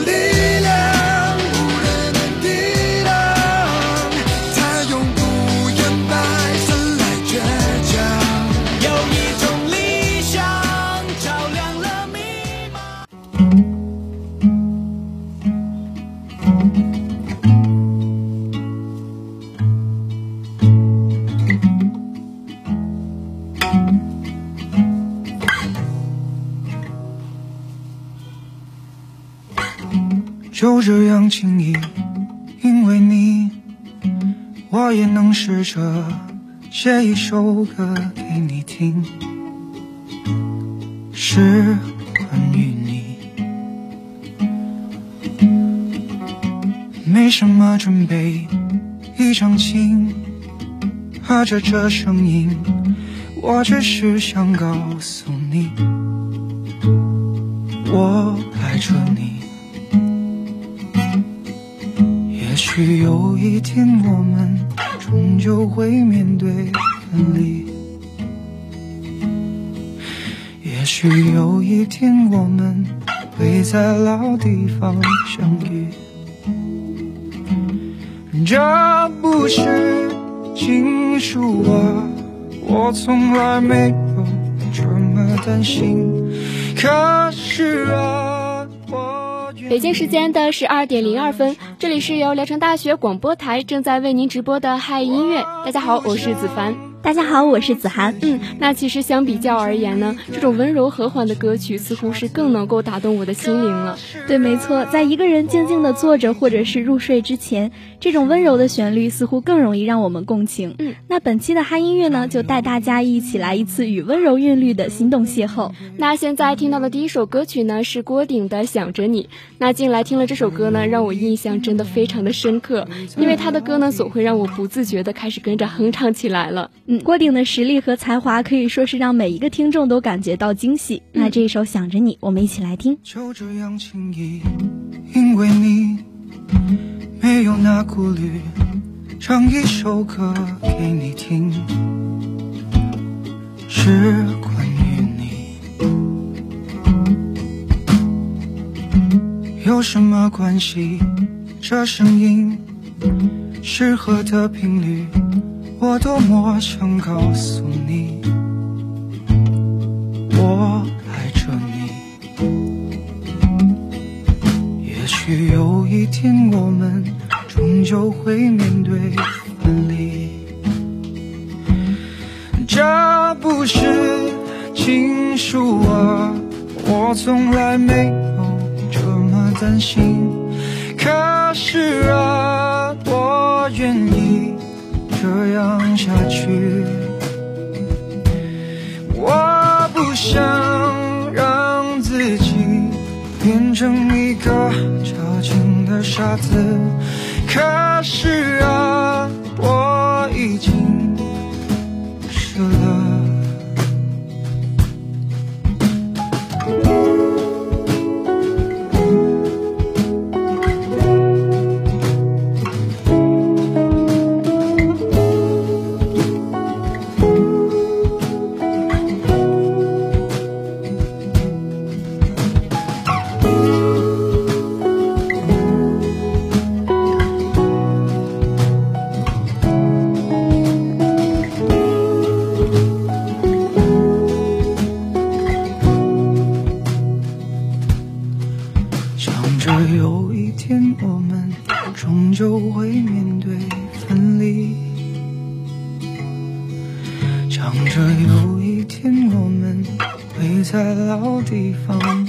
一轻易，因为你，我也能试着写一首歌给你听，是关于你。没什么准备，一张琴和着这声音，我只是想告诉你，我一天我们终究会面对分离，也许有一天我们会在老地方相遇。这不是情书啊，我从来没有这么担心。可是啊，北京时间的十二点零二分。这里是由聊城大学广播台正在为您直播的嗨音乐。大家好，我是子凡。大家好，我是子涵。嗯，那其实相比较而言呢，这种温柔和缓的歌曲似乎是更能够打动我的心灵了。对，没错，在一个人静静的坐着或者是入睡之前，这种温柔的旋律似乎更容易让我们共情。嗯，那本期的嗨音乐呢，就带大家一起来一次与温柔韵律的心动邂逅。那现在听到的第一首歌曲呢，是郭顶的《想着你》。那进来听了这首歌呢，让我印象真的非常的深刻，因为他的歌呢，总会让我不自觉的开始跟着哼唱起来了。嗯，郭顶的实力。和才华可以说是让每一个听众都感觉到惊喜。那这一首想着你，我们一起来听。就这样轻易，因为你没有那顾虑，唱一首歌给你听，是关于你。有什么关系？这声音适合的频率。我多么想告诉你，我爱着你。也许有一天我们终究会面对分离，这不是情书啊，我从来没有这么担心。可是啊，我愿意。这样下去，我不想让自己变成一个矫情的傻子。可是啊，我一天，我们终究会面对分离。想着有一天，我们会在老地方。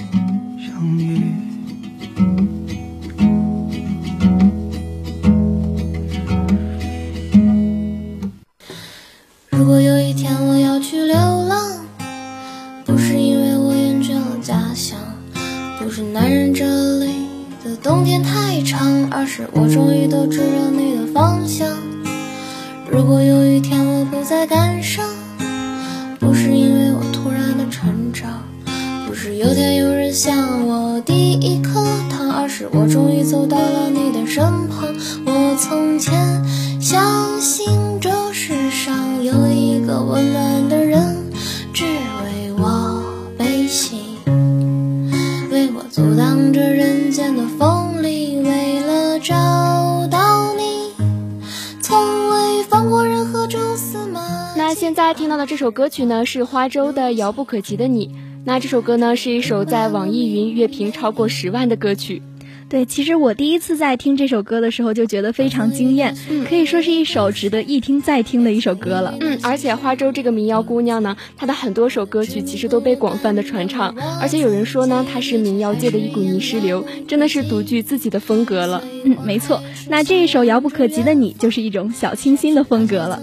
听到的这首歌曲呢，是花粥的《遥不可及的你》。那这首歌呢，是一首在网易云乐评超过十万的歌曲。对，其实我第一次在听这首歌的时候就觉得非常惊艳，可以说是一首值得一听再听的一首歌了。嗯，而且花粥这个民谣姑娘呢，她的很多首歌曲其实都被广泛的传唱，而且有人说呢，她是民谣界的一股泥石流，真的是独具自己的风格了。嗯，没错，那这一首遥不可及的你就是一种小清新的风格了。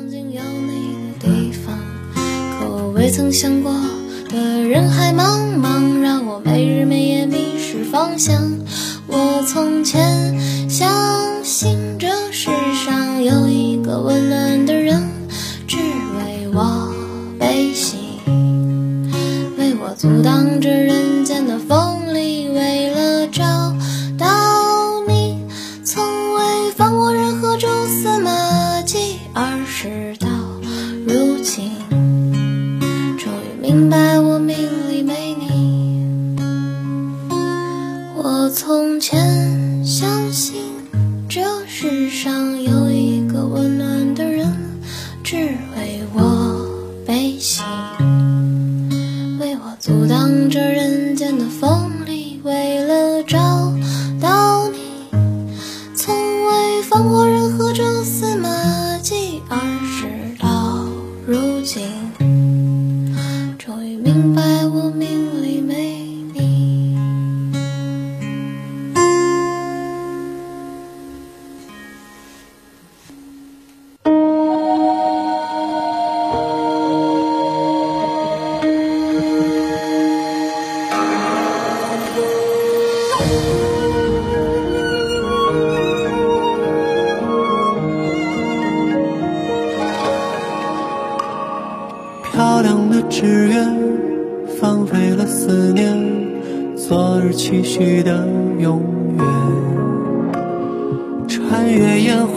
未曾想过的人海茫茫，让我没日没夜迷失方向。我从前相信这世上有一个温暖的人，只为我悲喜，为我阻挡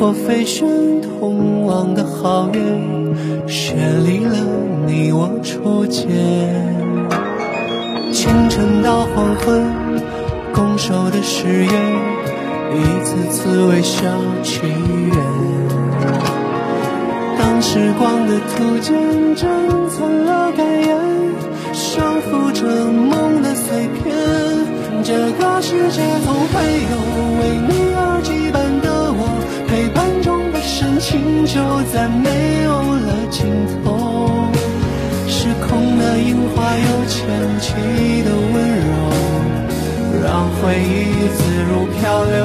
越烟火飞旋，通往的好远，绚丽了你我初见。清晨到黄昏，拱手的誓言，一次次微笑祈愿。当时光的图鉴珍藏了感言，收复着梦的碎片。这个世界总会有为你就再没有了尽头。失控的樱花有前期的温柔，让回忆自如漂流。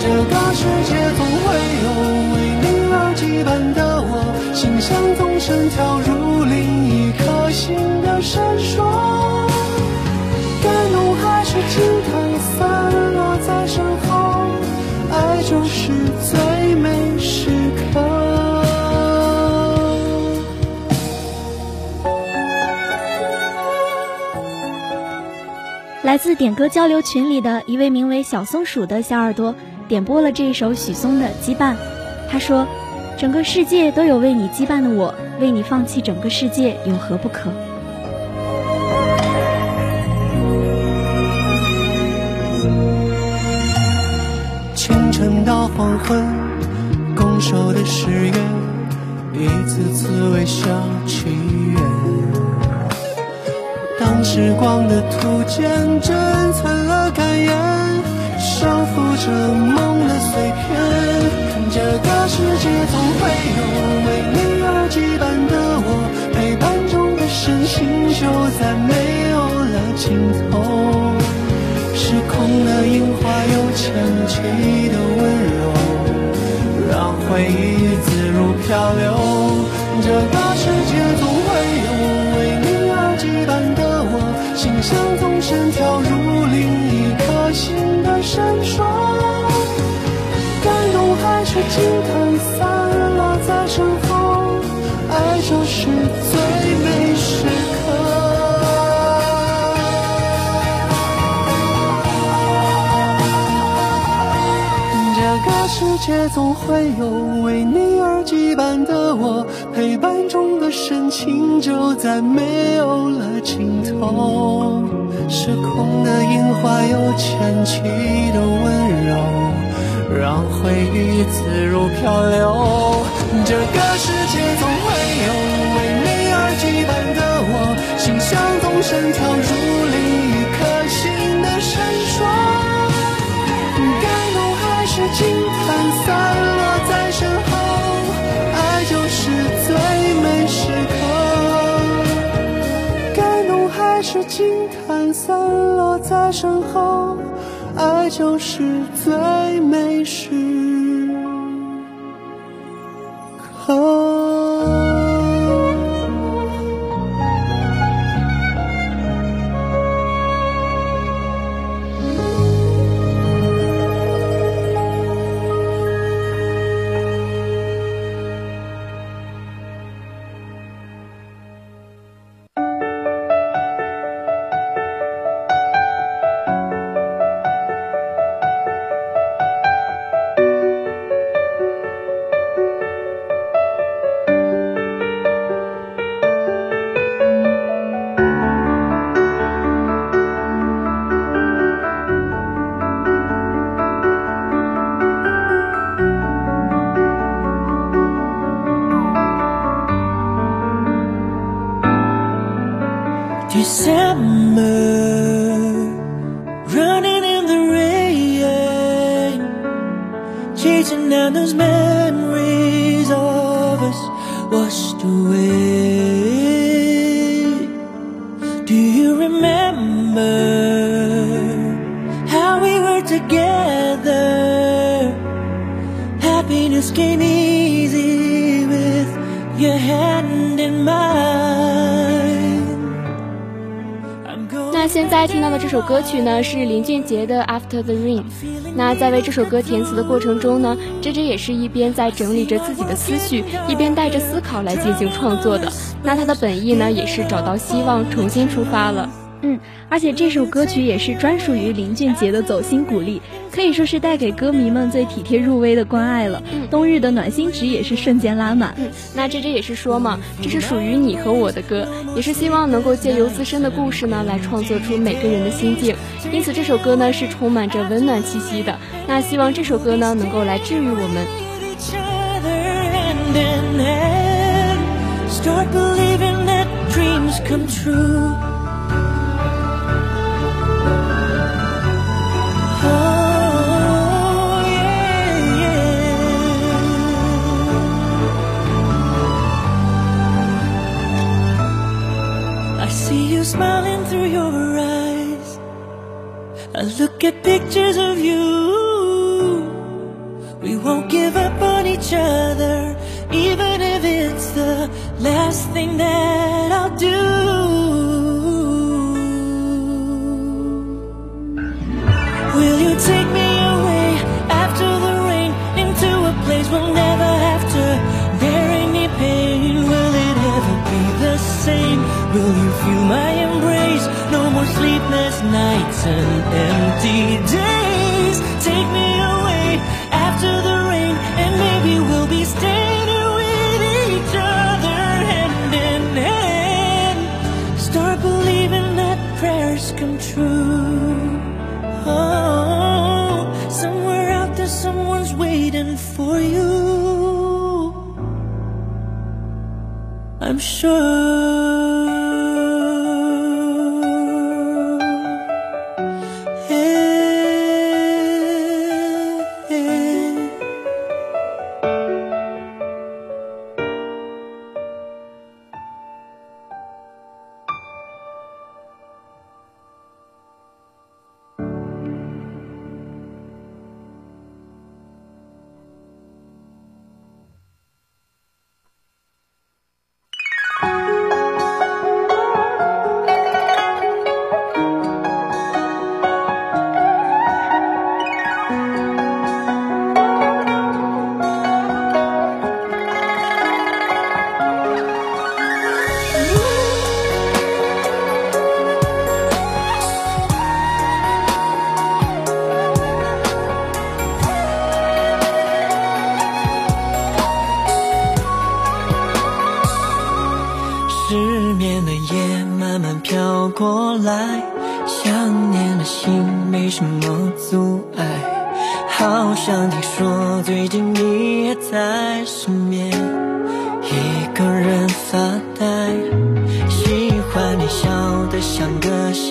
这个世界总会有为你而羁绊的我，心像纵身跳入另一颗心的闪烁。来自点歌交流群里的一位名为小松鼠的小耳朵点播了这一首许嵩的《羁绊》。他说：“整个世界都有为你羁绊的我，为你放弃整个世界有何不可？”清晨到黄昏，拱手的誓言，一次次时光的图鉴珍藏了感言，收复着梦的碎片。这个世界总会有为你而羁绊的我，陪伴中的深情就再没有了尽头。失控的樱花有前期的温柔，让回忆自如漂流。就是最美时刻。这个世界总会有为你而羁绊的我，陪伴中的深情就在没有了尽头。失控的樱花又牵起的温柔，让回忆自如漂流。这个世界。像动身跳入另一颗心的闪烁，感动还是惊叹散落在身后，爱就是最美时刻。感动还是惊叹散落在身后，爱就是最美时。这首歌曲呢，是林俊杰的《After the Rain》。那在为这首歌填词的过程中呢，J J 也是一边在整理着自己的思绪，一边带着思考来进行创作的。那他的本意呢，也是找到希望，重新出发了。嗯，而且这首歌曲也是专属于林俊杰的走心鼓励，可以说是带给歌迷们最体贴入微的关爱了。嗯，冬日的暖心值也是瞬间拉满。嗯，那这这也是说嘛，这是属于你和我的歌，也是希望能够借由自身的故事呢，来创作出每个人的心境。因此这首歌呢是充满着温暖气息的。那希望这首歌呢能够来治愈我们。Smiling through your eyes. I look at pictures of you. We won't give up on each other, even if it's the last thing that I'll do. Nights and empty days. Take me away after the rain, and maybe we'll be here with each other hand in hand. Start believing that prayers come true. Oh, somewhere out there, someone's waiting for you. I'm sure.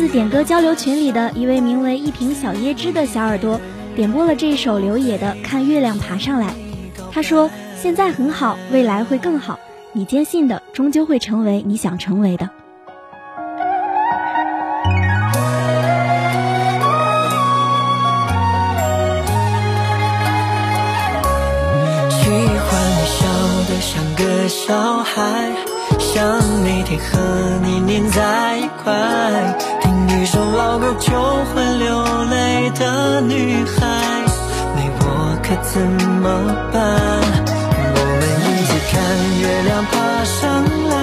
自点歌交流群里的一位名为一瓶小椰汁的小耳朵，点播了这首刘野的《看月亮爬上来》。他说：“现在很好，未来会更好。你坚信的，终究会成为你想成为的。”喜欢你笑得像个小孩，想每天和你黏在一块，听一首老歌就会流泪的女孩，没我可怎么办？我们一起看月亮爬上来，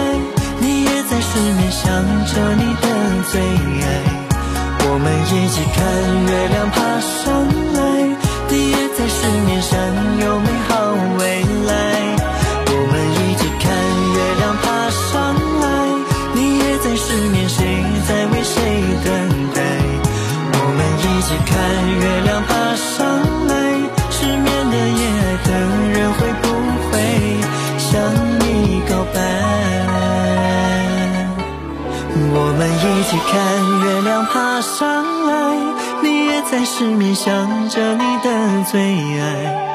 你也在失眠想着你的最爱。我们一起看月亮爬上来，你也在失眠想有美我们一起看月亮爬上来，你也在失眠想着你的最爱。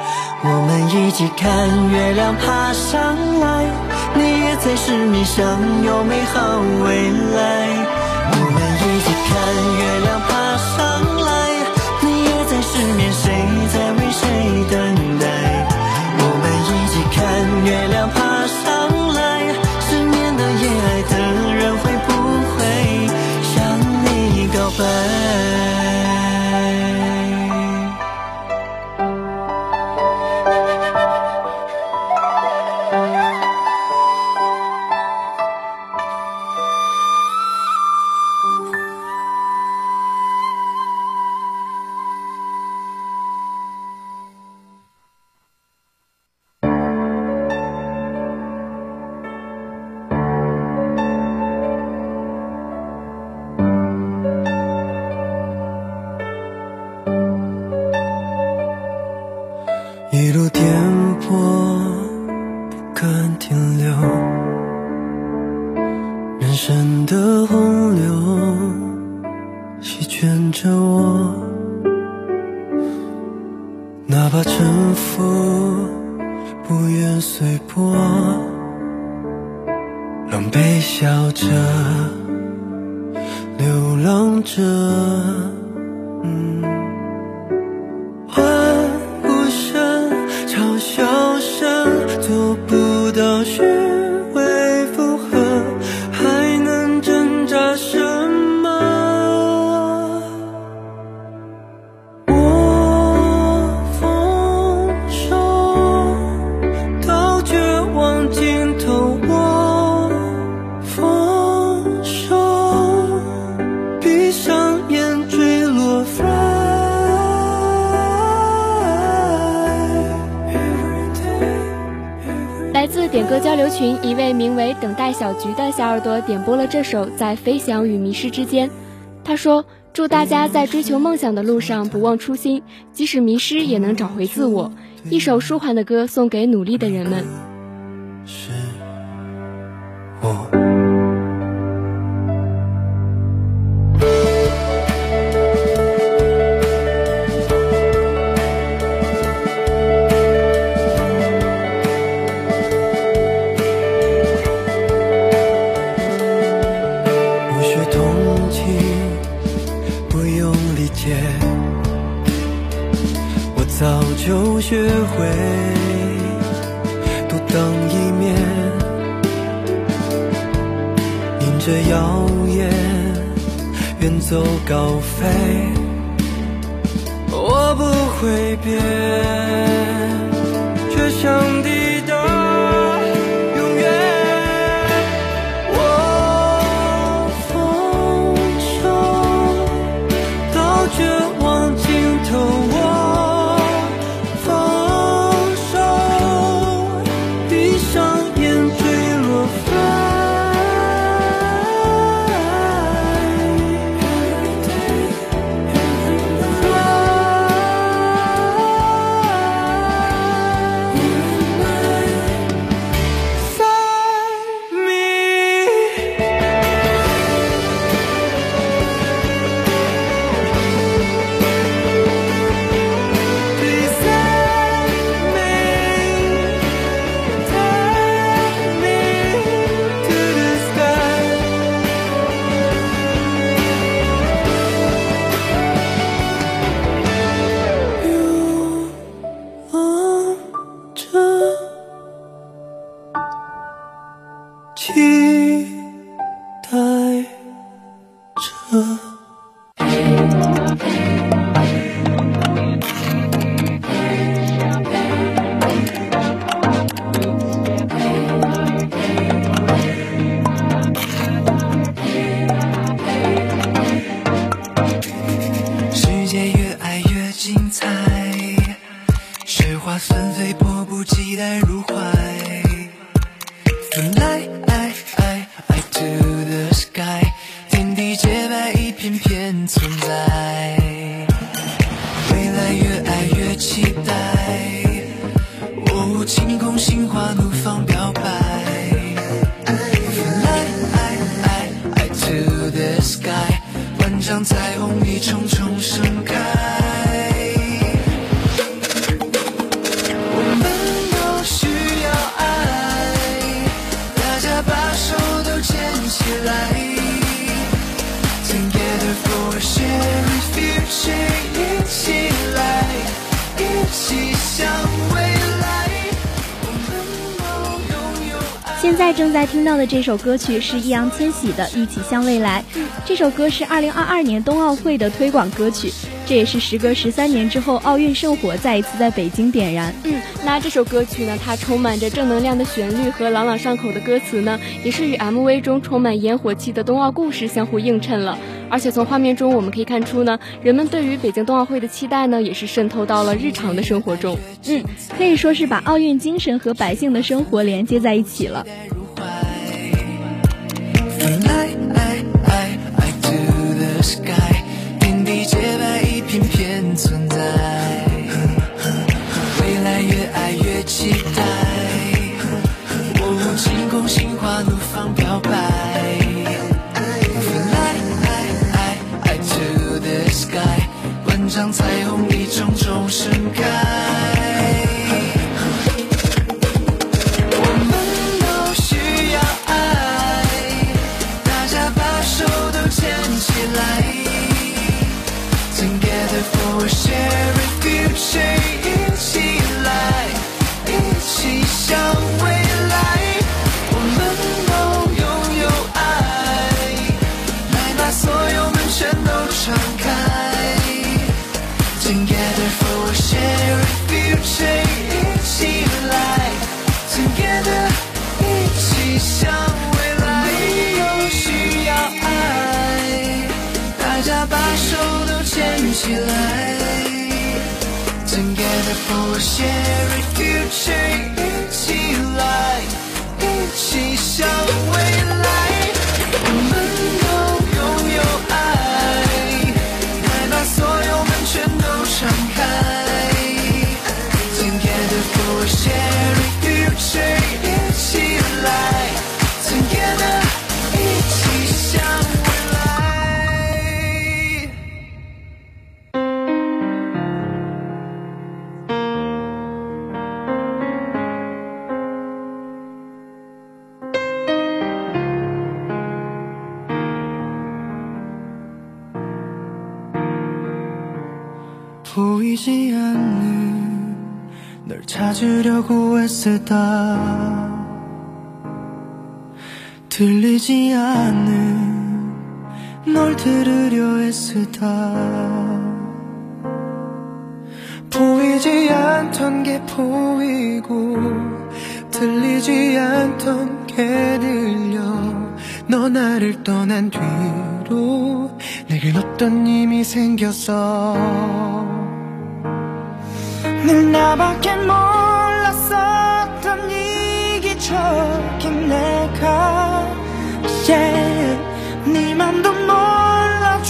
我们一起看月亮爬上来，你也在失眠想有美好未来。群一位名为“等待小菊”的小耳朵点播了这首《在飞翔与迷失之间》。他说：“祝大家在追求梦想的路上不忘初心，即使迷失也能找回自我。”一首舒缓的歌送给努力的人们。情，不用理解，我早就学会多当一面，迎着谣言远走高飞，我不会变，却想抵 The night 正在听到的这首歌曲是易烊千玺的《一起向未来》。这首歌是2022年冬奥会的推广歌曲，这也是时隔十三年之后奥运圣火再一次在北京点燃。嗯，那这首歌曲呢，它充满着正能量的旋律和朗朗上口的歌词呢，也是与 MV 中充满烟火气的冬奥故事相互映衬了。而且从画面中我们可以看出呢，人们对于北京冬奥会的期待呢，也是渗透到了日常的生活中。嗯，可以说是把奥运精神和百姓的生活连接在一起了。Fly to the sky，天地洁白，一片片存在。未来越爱越期待，哦，晴空心花怒放 share a future for a shared future，一起来，一起向未来。 애쓰다. 들리지 않는 널 들으려 애쓰다. 보이지 않던 게 보이고 들리지 않던 게 들려. 너 나를 떠난 뒤로 내겐 어떤 힘이 생겼어. 늘 나밖에 몰랐었던 이기적인 내가 yeah. 네 맘도 몰라줬던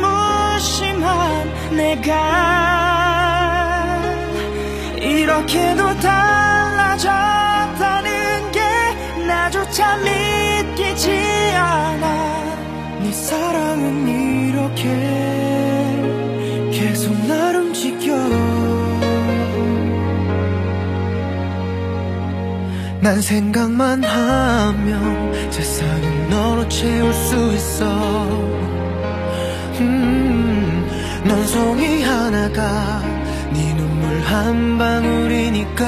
무심한 내가 이렇게도 난 생각만 하면 세상을 너로 채울 수 있어. 음, 넌 송이 하나가 네 눈물 한 방울이니까.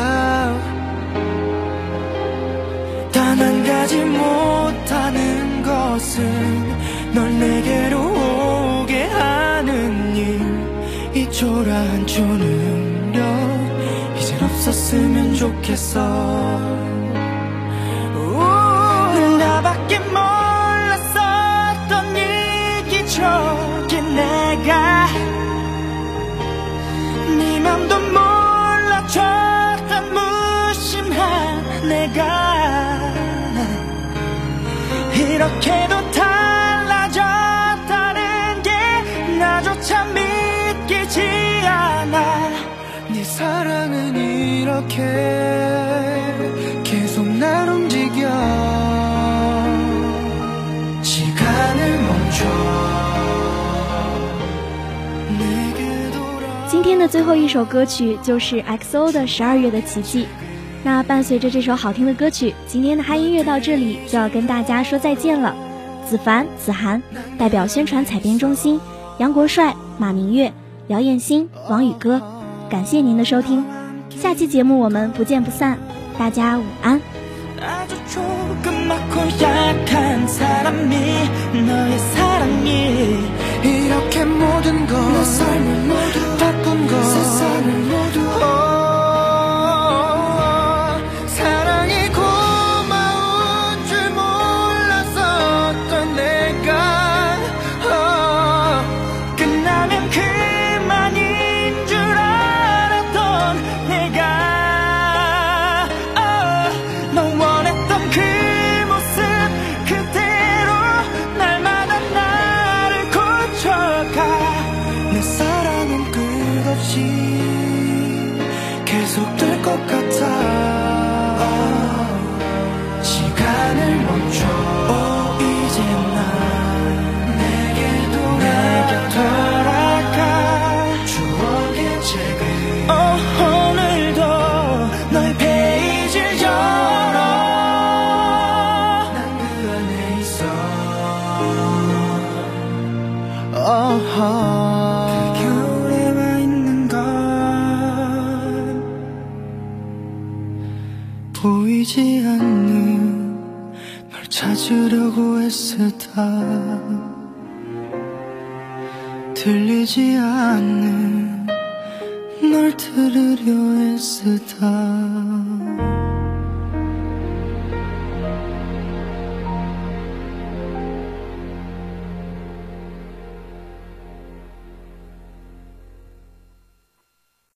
단한 가지 못하는 것은 널 내게로 오게 하는 일 이 초라한 초능력 이젠 없었으면 좋겠어 네 맘도 몰라줬던 무심한 내가. 이렇게도 달라졌다는 게 나조차 믿기지 않아. 네 사랑은 이렇게 最后一首歌曲就是 XO 的《十二月的奇迹》。那伴随着这首好听的歌曲，今天的嗨音乐到这里就要跟大家说再见了。子凡、子涵代表宣传采编中心，杨国帅、马明月、姚艳欣、王宇歌，感谢您的收听。下期节目我们不见不散，大家午安。 아주 조그맣고 약한 사람이 너의 사랑이 이렇게 모든 걸내 삶을 모두 예쁜 걸 애쓰다 들리지 않는 널 들으려 애쓰다